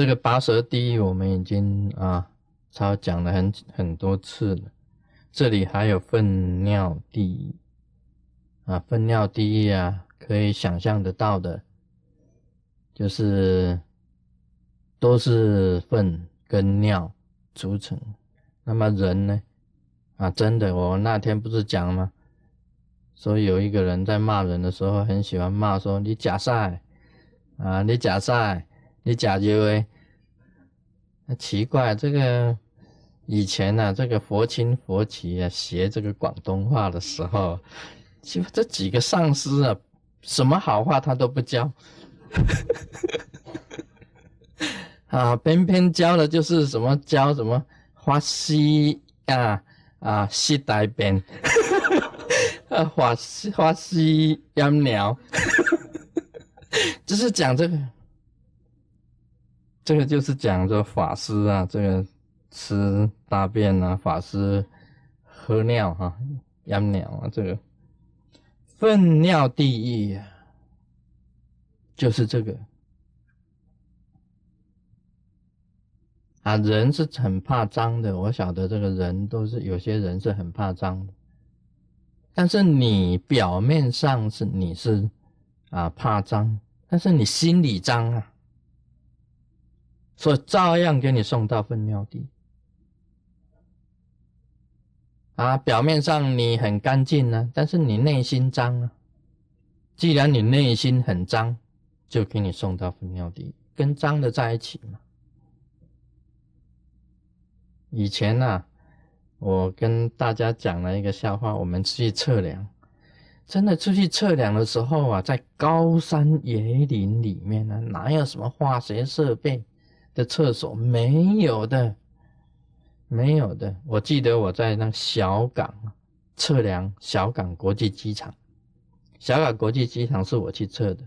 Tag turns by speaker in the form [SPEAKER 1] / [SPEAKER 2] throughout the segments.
[SPEAKER 1] 这个拔舌地狱我们已经啊，超讲了很很多次了。这里还有粪尿地狱啊，粪尿地狱啊，可以想象得到的，就是都是粪跟尿组成。那么人呢？啊，真的，我那天不是讲吗？说有一个人在骂人的时候，很喜欢骂说你假赛啊，你假赛，你假就哎，那奇怪，这个以前呢，这个佛亲佛起啊，学这个广东话的时候，就这几个上司啊，什么好话他都不教，啊，偏偏教的就是什么教什么花西啊啊西大边。啊，花西法西养鸟，就是讲这个，这个就是讲着法师啊，这个吃大便啊，法师喝尿哈，养鸟啊，这个粪尿地狱，就是这个啊，人是很怕脏的，我晓得这个人都是有些人是很怕脏的。但是你表面上是你是啊怕脏，但是你心里脏啊，所以照样给你送到粪尿地。啊，表面上你很干净呢，但是你内心脏啊。既然你内心很脏，就给你送到粪尿地，跟脏的在一起嘛。以前呢。我跟大家讲了一个笑话，我们去测量，真的出去测量的时候啊，在高山野岭里面呢，哪有什么化学设备的厕所？没有的，没有的。我记得我在那小港测量小港国际机场，小港国际机场是我去测的。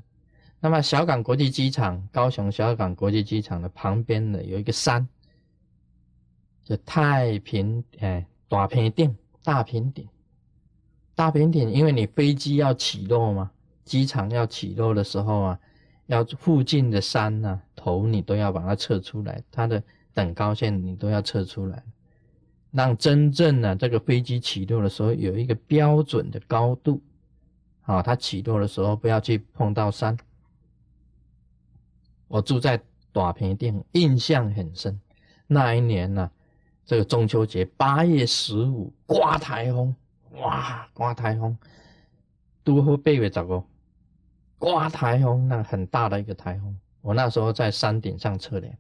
[SPEAKER 1] 那么小港国际机场，高雄小港国际机场的旁边呢，有一个山。就太平哎，大平顶，大平顶，大平顶，因为你飞机要起落嘛，机场要起落的时候啊，要附近的山呐头你都要把它测出来，它的等高线你都要测出来，让真正的这个飞机起落的时候有一个标准的高度，好，它起落的时候不要去碰到山。我住在短平店，印象很深，那一年呢。这个中秋节八月十五刮台风，哇，刮台风，都好八月十五刮台风，那很大的一个台风。我那时候在山顶上测量，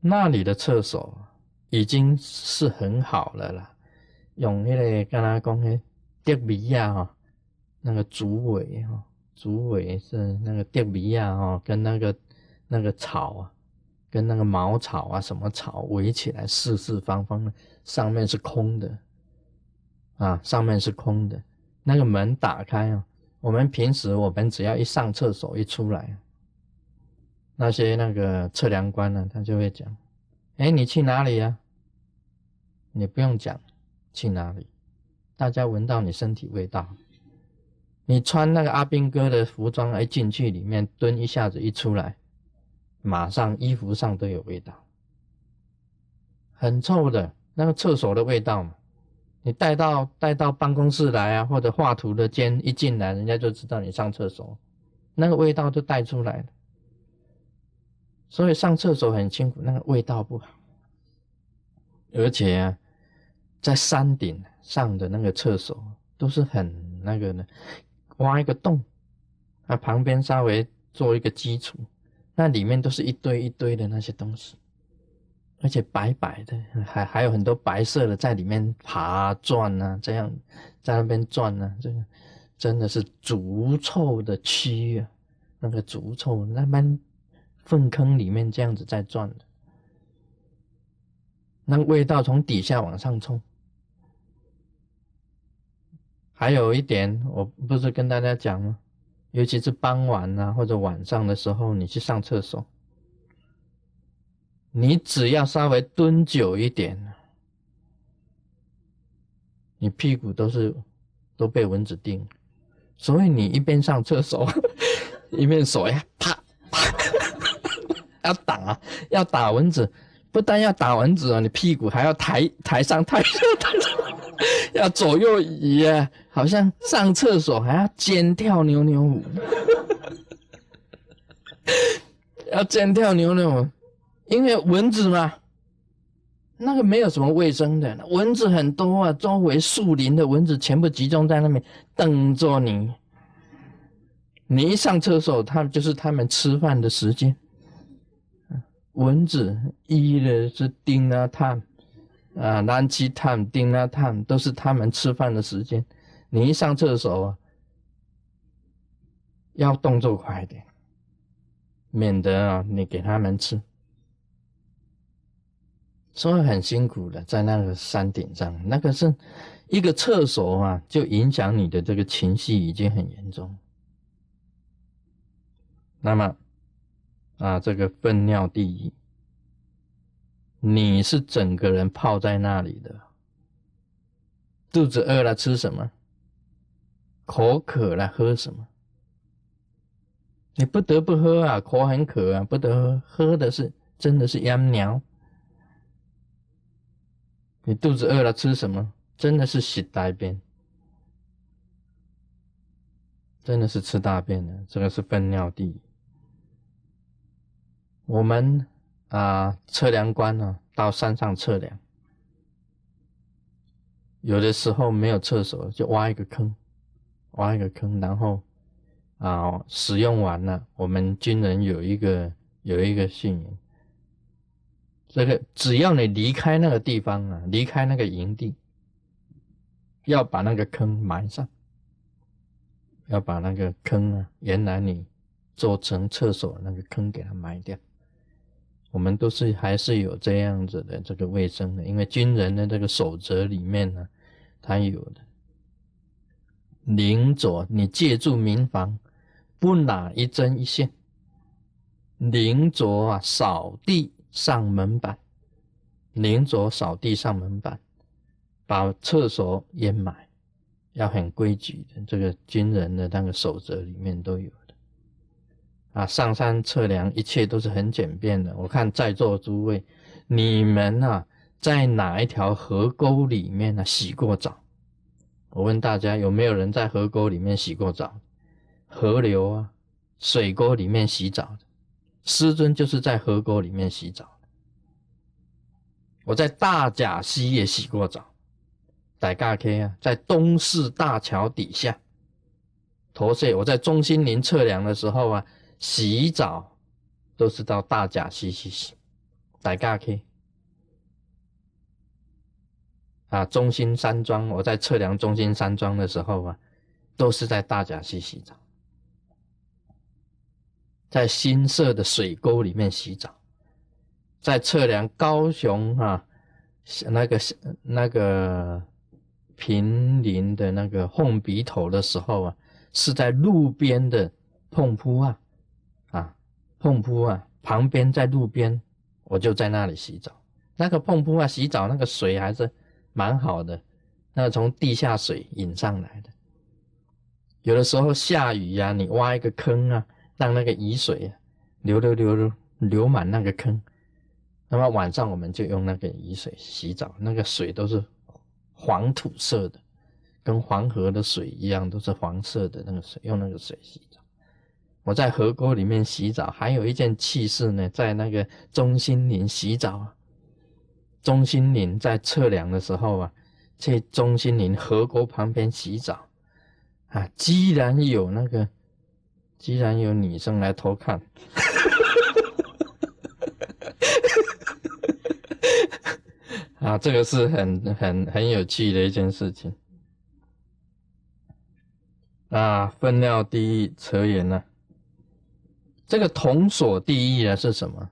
[SPEAKER 1] 那里的厕所已经是很好了啦，用那个刚才讲的蝶米亚哈，那个竹苇哈，竹苇是那个蝶米亚哈，跟那个那个草啊。跟那个茅草啊，什么草围起来，四四方方的，上面是空的，啊，上面是空的。那个门打开啊，我们平时我们只要一上厕所一出来，那些那个测量官呢，他就会讲：“哎，你去哪里呀？”你不用讲去哪里，大家闻到你身体味道。你穿那个阿兵哥的服装一进去里面蹲一下子一出来。马上衣服上都有味道，很臭的那个厕所的味道嘛。你带到带到办公室来啊，或者画图的间一进来，人家就知道你上厕所，那个味道就带出来了。所以上厕所很辛苦，那个味道不好。而且啊，在山顶上的那个厕所都是很那个的，挖一个洞，啊，旁边稍微做一个基础。那里面都是一堆一堆的那些东西，而且白白的，还还有很多白色的在里面爬转啊，这样在那边转呢，这个真的是足臭的蛆啊，那个足臭，那边粪坑里面这样子在转的，那味道从底下往上冲。还有一点，我不是跟大家讲吗？尤其是傍晚啊，或者晚上的时候，你去上厕所，你只要稍微蹲久一点，你屁股都是都被蚊子叮，所以你一边上厕所，一边手呀啪啪要打，要打蚊子，不但要打蚊子啊，你屁股还要抬抬上抬下抬上，要左右移啊，好像上厕所还要尖跳扭扭舞，要尖跳扭扭舞，因为蚊子嘛。那个没有什么卫生的，蚊子很多啊，周围树林的蚊子全部集中在那边等着你。你一上厕所，他们就是他们吃饭的时间。蚊子一的是叮啊探，啊南极探叮啊探，都是他们吃饭的时间。你一上厕所啊，要动作快一点，免得啊你给他们吃。所以很辛苦的，在那个山顶上，那个是一个厕所啊，就影响你的这个情绪已经很严重。那么啊，这个粪尿第一，你是整个人泡在那里的，肚子饿了吃什么？口渴了喝什么？你不得不喝啊，口很渴啊，不得喝，喝的是真的是羊尿。你肚子饿了吃什么？真的是洗大便，真的是吃大便的。这个是粪尿地。我们啊，测量官呢，到山上测量，有的时候没有厕所，就挖一个坑，挖一个坑，然后啊，使用完了，我们军人有一个有一个信仰。这个只要你离开那个地方啊，离开那个营地，要把那个坑埋上，要把那个坑啊，原来你做成厕所那个坑给它埋掉。我们都是还是有这样子的这个卫生的，因为军人的这个守则里面呢，他有的。临左，你借助民房，不拿一针一线。临左啊，扫地。上门板，临着扫地上门板，把厕所掩埋，要很规矩的。这个军人的那个守则里面都有的。啊，上山测量，一切都是很简便的。我看在座诸位，你们啊，在哪一条河沟里面呢洗过澡？我问大家，有没有人在河沟里面洗过澡？河流啊，水沟里面洗澡的。师尊就是在河沟里面洗澡我在大甲溪也洗过澡，在嘎 K 啊，在东势大桥底下，驼谢我在中心林测量的时候啊，洗澡都是到大甲溪去洗，在嘎 K 啊，中心山庄我在测量中心山庄的时候啊，都是在大甲溪洗澡。在新设的水沟里面洗澡，在测量高雄啊，那个那个平林的那个凤鼻头的时候啊，是在路边的碰铺啊，啊碰铺啊旁边在路边，我就在那里洗澡。那个碰铺啊洗澡那个水还是蛮好的，那从地下水引上来的。有的时候下雨呀，你挖一个坑啊。让那个雨水流流流流流满那个坑，那么晚上我们就用那个雨水洗澡，那个水都是黄土色的，跟黄河的水一样，都是黄色的那个水，用那个水洗澡。我在河沟里面洗澡，还有一件趣事呢，在那个中心林洗澡啊。中心林在测量的时候啊，去中心林河沟旁边洗澡啊，居然有那个。既然有女生来偷看，啊，这个是很很很有趣的一件事情。啊，分料第一扯远了。这个铜锁第一啊是什么？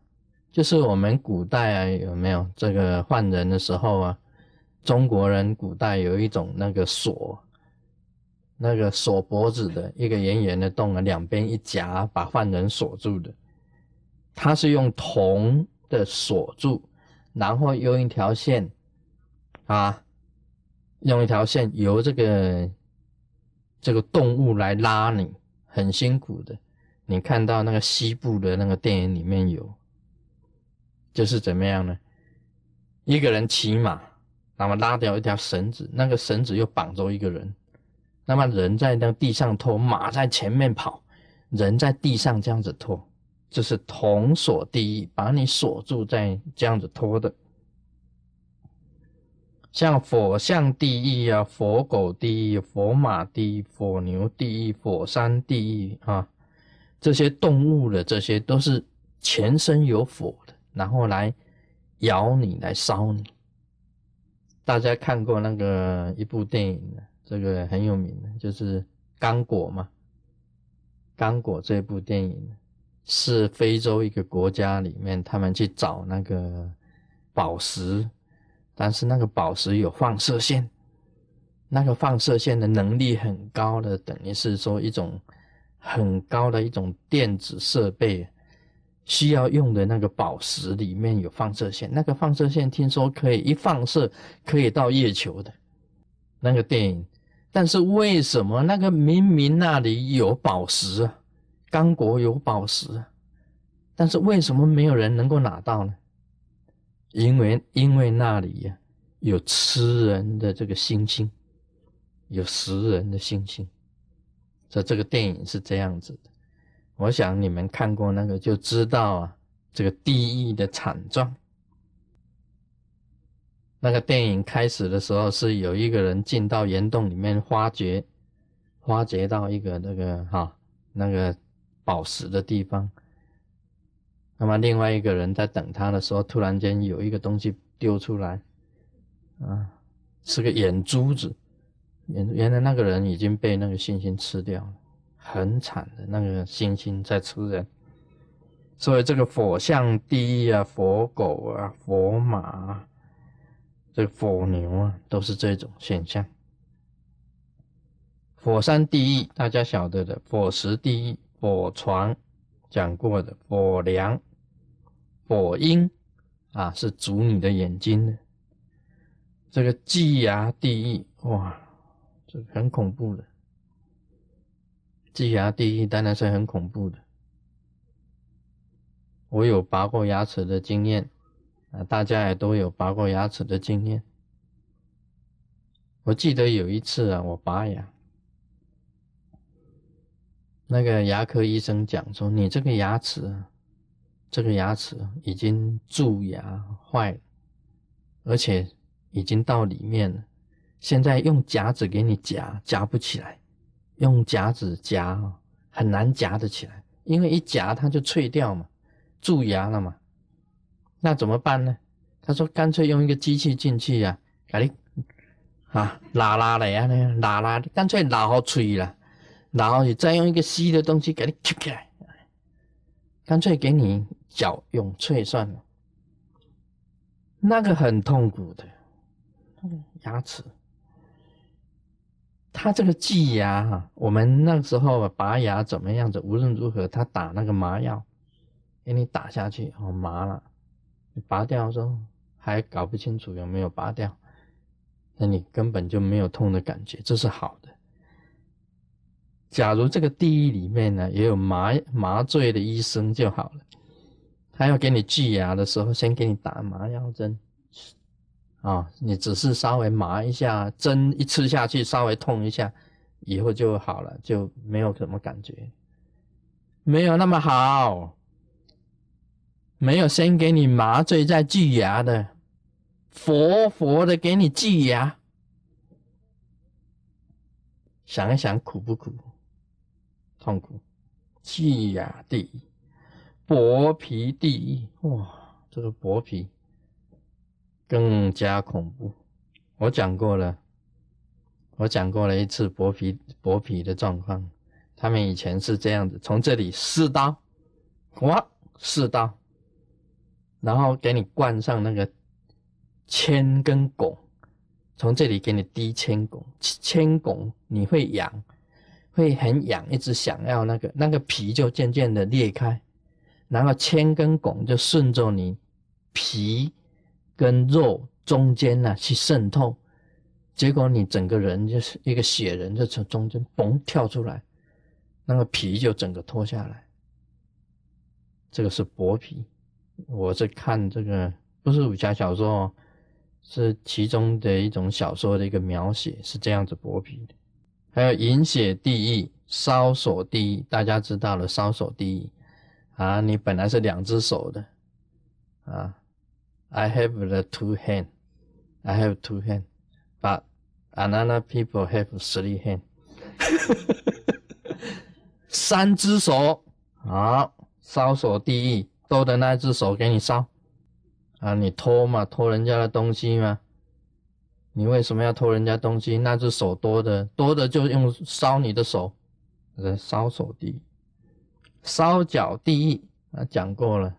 [SPEAKER 1] 就是我们古代啊有没有这个换人的时候啊？中国人古代有一种那个锁。那个锁脖子的一个圆圆的洞啊，两边一夹，把犯人锁住的。它是用铜的锁住，然后用一条线啊，用一条线由这个这个动物来拉你，很辛苦的。你看到那个西部的那个电影里面有就是怎么样呢？一个人骑马，那么拉掉一条绳子，那个绳子又绑着一个人，那么人在那地上拖，马在前面跑，人在地上这样子拖，就是同锁第一，把你锁住在这样子拖的。像火象地狱啊，火狗地狱、火马地狱、火牛地狱、火山地狱啊，这些动物的这些都是全身有火的，然后来咬你，来烧你。大家看过那个一部电影这个很有名的，就是《刚果》嘛，《刚果》这部电影是非洲一个国家里面，他们去找那个宝石。但是那个宝石有放射线，那个放射线的能力很高的，等于是说一种很高的一种电子设备需要用的那个宝石里面有放射线，那个放射线听说可以一放射可以到月球的那个电影，但是为什么那个明明那里有宝石啊，刚果有宝石啊，但是为什么没有人能够拿到呢？因为因为那里呀有吃人的这个星星，有食人的星星，所以这个电影是这样子的。我想你们看过那个就知道啊，这个地狱的惨状。那个电影开始的时候是有一个人进到岩洞里面挖掘，挖掘到一个那个哈那个宝石的地方。那么另外一个人在等他的时候，突然间有一个东西丢出来，啊，是个眼珠子，原原来那个人已经被那个猩猩吃掉了，很惨的那个猩猩在吃人，所以这个火象第一啊，佛狗啊，佛马，这个火牛啊，都是这种现象。火山第一，大家晓得的，火石第一，火床讲过的，火梁。火鹰啊，是煮你的眼睛的。这个鸡牙地狱，哇，这很恐怖的。鸡牙地狱当然是很恐怖的。我有拔过牙齿的经验啊，大家也都有拔过牙齿的经验。我记得有一次啊，我拔牙，那个牙科医生讲说，你这个牙齿。这个牙齿已经蛀牙坏了，而且已经到里面了。现在用夹子给你夹，夹不起来。用夹子夹很难夹得起来，因为一夹它就脆掉嘛，蛀牙了嘛。那怎么办呢？他说干脆用一个机器进去呀，给你啊拉拉的呀，那拉拉，干脆拉好吹了，然后你再用一个吸的东西给你吸起来，干脆给你。脚用脆算了，那个很痛苦的，牙齿，他这个挤牙哈，我们那时候拔牙怎么样子？无论如何，他打那个麻药，给你打下去，哦麻了，拔掉的时候还搞不清楚有没有拔掉，那你根本就没有痛的感觉，这是好的。假如这个地狱里面呢也有麻麻醉的医生就好了。他要给你锯牙的时候，先给你打麻药针，啊，你只是稍微麻一下，针一吃下去稍微痛一下，以后就好了，就没有什么感觉，没有那么好，没有先给你麻醉再锯牙的，活活的给你锯牙，想一想苦不苦？痛苦，锯牙地狱。薄皮地狱，哇，这个薄皮更加恐怖。我讲过了，我讲过了一次薄皮薄皮的状况。他们以前是这样子，从这里四刀，哇，四刀，然后给你灌上那个铅跟汞，从这里给你滴铅汞，铅汞你会痒，会很痒，一直想要那个那个皮就渐渐的裂开。然后铅跟汞就顺着你皮跟肉中间呢去渗透，结果你整个人就是一个血人就从中间嘣跳出来，那个皮就整个脱下来。这个是薄皮，我是看这个不是武侠小说，是其中的一种小说的一个描写，是这样子剥皮的。还有饮血地狱、烧手地狱，大家知道了烧手地狱啊，你本来是两只手的啊，I have the two hand, I have two hand, but another people have three hand，三只手，好，烧手地狱。多的那只手给你烧，啊，你偷嘛，偷人家的东西嘛？你为什么要偷人家东西？那只手多的，多的就用烧你的手，这烧手地狱，烧脚地狱啊，讲过了，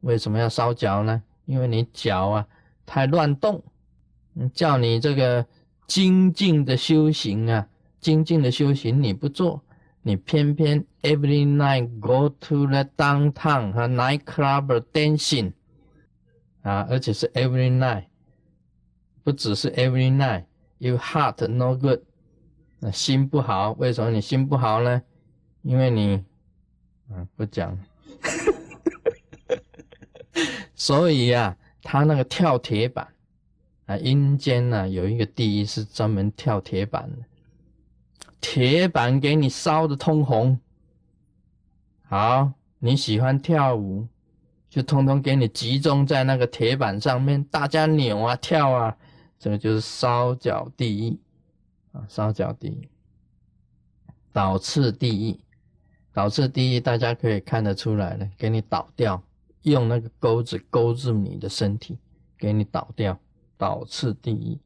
[SPEAKER 1] 为什么要烧脚呢？因为你脚啊太乱动，叫你这个精进的修行啊，精进的修行你不做。你偏偏 every night go to the downtown 和 night club dancing 啊，而且是 every night，不只是 every night，you heart no good，那心不好，为什么你心不好呢？因为你，嗯，不讲，所以呀，他那个跳铁板啊，阴间呢有一个地狱是专门跳铁板的。铁板给你烧的通红，好，你喜欢跳舞，就通通给你集中在那个铁板上面，大家扭啊跳啊，这个就是烧脚地狱啊，烧脚地狱，倒刺地狱，倒刺地狱，大家可以看得出来了，给你倒掉，用那个钩子钩住你的身体，给你倒掉，倒刺地狱，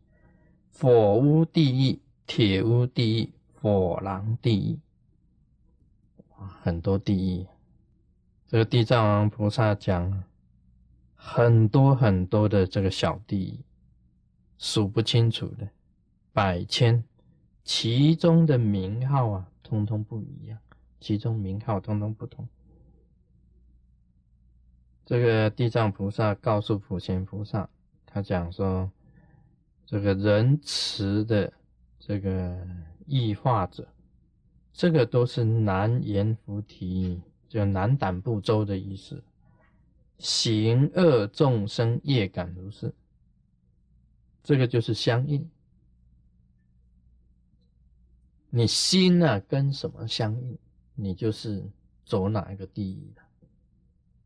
[SPEAKER 1] 火屋地狱，铁屋地狱。火狼地狱，很多地狱。这个地藏王菩萨讲很多很多的这个小地狱，数不清楚的百千，其中的名号啊，通通不一样，其中名号通通不同。这个地藏菩萨告诉普贤菩萨，他讲说，这个仁慈的这个。异化者，这个都是南阎浮提，就南胆部洲的意思。行恶众生业感如是，这个就是相应。你心啊跟什么相应，你就是走哪一个地狱的，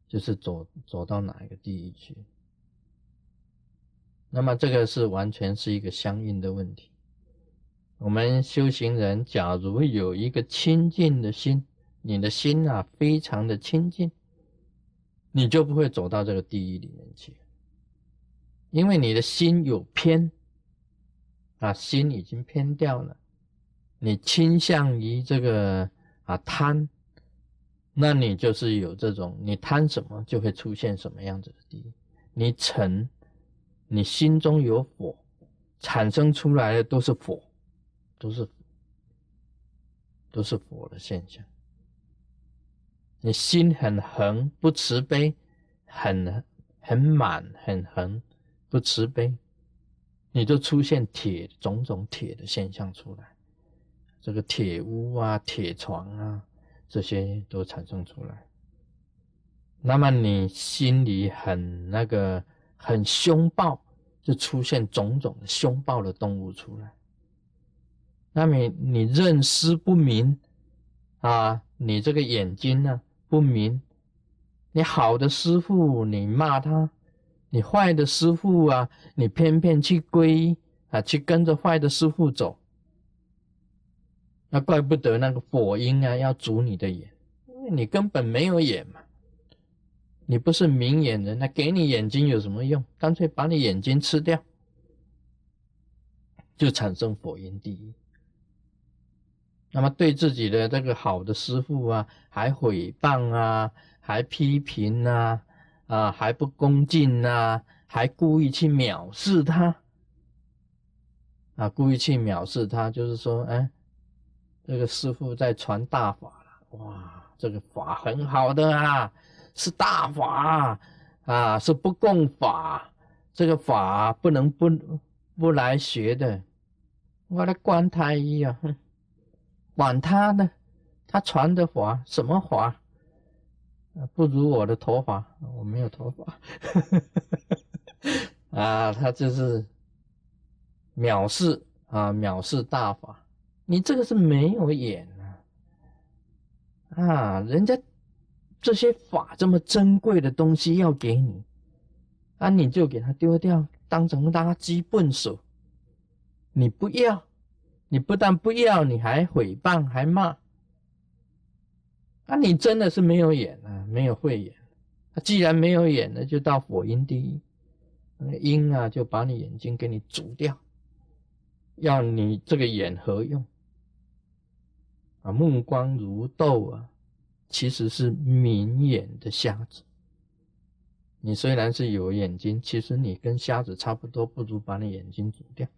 [SPEAKER 1] 就是走走到哪一个地狱去。那么这个是完全是一个相应的问题。我们修行人，假如有一个清净的心，你的心啊非常的清净，你就不会走到这个地狱里面去，因为你的心有偏，啊，心已经偏掉了，你倾向于这个啊贪，那你就是有这种，你贪什么就会出现什么样子的地狱。你嗔，你心中有火，产生出来的都是火。都是都是佛的现象。你心很横，不慈悲，很很满，很横，不慈悲，你就出现铁种种铁的现象出来。这个铁屋啊，铁床啊，这些都产生出来。那么你心里很那个很凶暴，就出现种种的凶暴的动物出来。那么你认识不明啊？你这个眼睛呢不明？你好的师傅你骂他，你坏的师傅啊，你偏偏去归啊，去跟着坏的师傅走，那怪不得那个佛音啊要阻你的眼，因为你根本没有眼嘛，你不是明眼人，那给你眼睛有什么用？干脆把你眼睛吃掉，就产生佛音第一。那么对自己的这个好的师傅啊，还毁谤啊，还批评呐，啊，还不恭敬呐，还故意去藐视他，啊，故意去藐视他，就是说，哎，这个师傅在传大法了，哇，这个法很好的啊，是大法啊，是不共法，这个法不能不不来学的，我的观太医啊，哼。管他呢，他传的法什么法不如我的头发，我没有头发，啊，他就是藐视啊，藐视大法，你这个是没有眼啊，啊，人家这些法这么珍贵的东西要给你，啊，你就给他丢掉，当成垃圾笨手，你不要，你不但不要，你还诽谤，还骂。那你真的是没有眼啊，没有慧眼。那既然没有眼，那就到火阴地狱，那阴啊就把你眼睛给你煮掉，要你这个眼何用？啊，目光如豆啊，其实是明眼的瞎子。你虽然是有眼睛，其实你跟瞎子差不多，不如把你眼睛煮掉。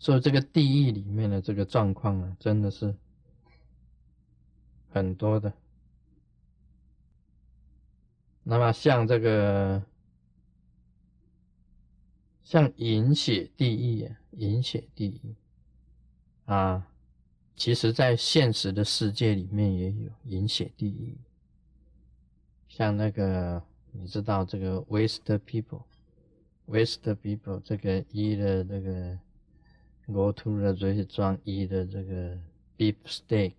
[SPEAKER 1] 所以这个地狱里面的这个状况啊，真的是。很多的，那么像这个，像饮血地狱啊，饮血地狱啊，其实在现实的世界里面也有饮血地狱。像那个，你知道这个 Waste People，Waste People 这个一的那个 Go to 的这些装一的这个 Beef Steak。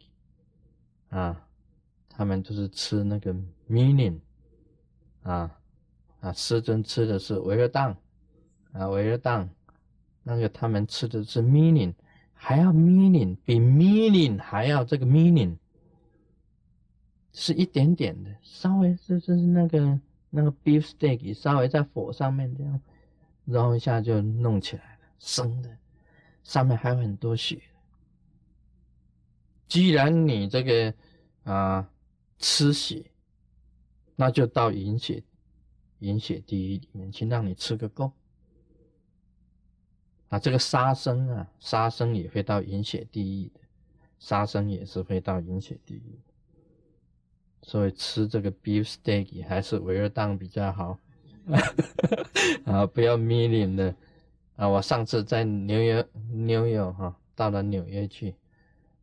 [SPEAKER 1] 啊，他们都是吃那个 meaning，啊啊，师尊吃的是维尔当，啊维尔当，那个他们吃的是 meaning，还要 meaning，比 meaning 还要这个 meaning，是一点点的，稍微就是那个那个 beef steak，稍微在火上面这样然后一下就弄起来了，生的，上面还有很多血。既然你这个啊吃血，那就到饮血饮血地狱里面去，让你吃个够。啊，这个杀生啊，杀生也会到饮血地狱的，杀生也是会到饮血地狱。所以吃这个 beef steak 还是维尔当比较好。啊，不要 million 的啊！我上次在纽约，纽约哈，到了纽约去。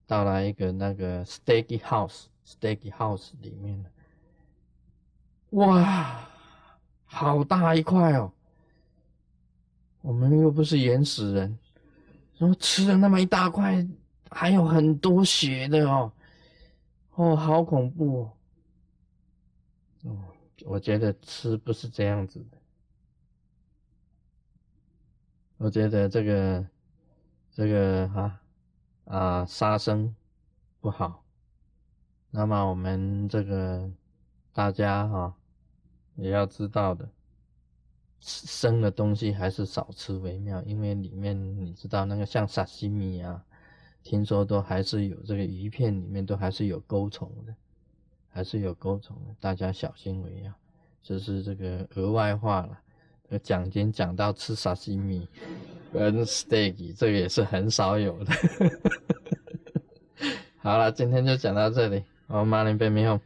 [SPEAKER 1] 到了一个那个 Steaky House Steaky house 里面哇，好大一块哦！我们又不是原始人，然后吃了那么一大块，还有很多血的哦，哦，好恐怖哦！哦，我觉得吃不是这样子的，我觉得这个，这个哈。啊，杀生不好。那么我们这个大家哈也要知道的，生的东西还是少吃为妙，因为里面你知道那个像沙西米啊，听说都还是有这个鱼片里面都还是有钩虫的，还是有钩虫的，大家小心为妙。这是这个额外话了。讲经讲到吃沙西米。跟 steak 这个也是很少有的。好了，今天就讲到这里，我马林贝米后。